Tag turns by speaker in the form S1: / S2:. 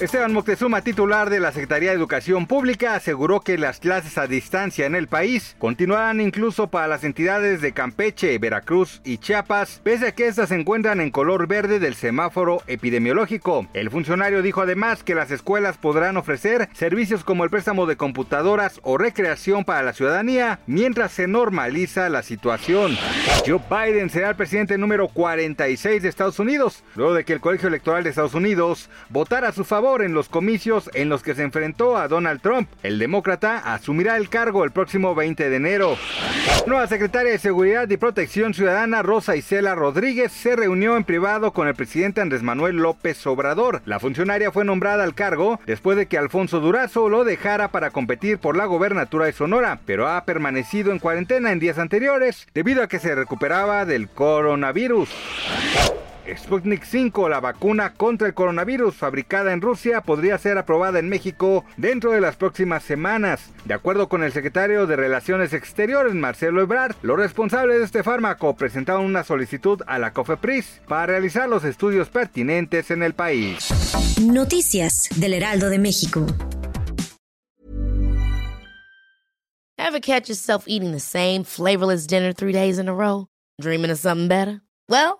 S1: Esteban Moctezuma, titular de la Secretaría de Educación Pública, aseguró que las clases a distancia en el país continuarán incluso para las entidades de Campeche, Veracruz y Chiapas, pese a que estas se encuentran en color verde del semáforo epidemiológico. El funcionario dijo además que las escuelas podrán ofrecer servicios como el préstamo de computadoras o recreación para la ciudadanía mientras se normaliza la situación. Joe Biden será el presidente número 46 de Estados Unidos, luego de que el Colegio Electoral de Estados Unidos votara a su favor en los comicios en los que se enfrentó a Donald Trump. El demócrata asumirá el cargo el próximo 20 de enero. Nueva secretaria de Seguridad y Protección Ciudadana Rosa Isela Rodríguez se reunió en privado con el presidente Andrés Manuel López Obrador. La funcionaria fue nombrada al cargo después de que Alfonso Durazo lo dejara para competir por la gobernatura de Sonora, pero ha permanecido en cuarentena en días anteriores debido a que se recuperaba del coronavirus. Sputnik 5, la vacuna contra el coronavirus fabricada en Rusia, podría ser aprobada en México dentro de las próximas semanas. De acuerdo con el secretario de Relaciones Exteriores, Marcelo Ebrard, los responsables de este fármaco presentaron una solicitud a la COFEPRIS para realizar los estudios pertinentes en el país.
S2: Noticias del Heraldo de México.
S3: Ever catch yourself eating the same flavorless dinner three days in a row? Dreaming of something better? Well,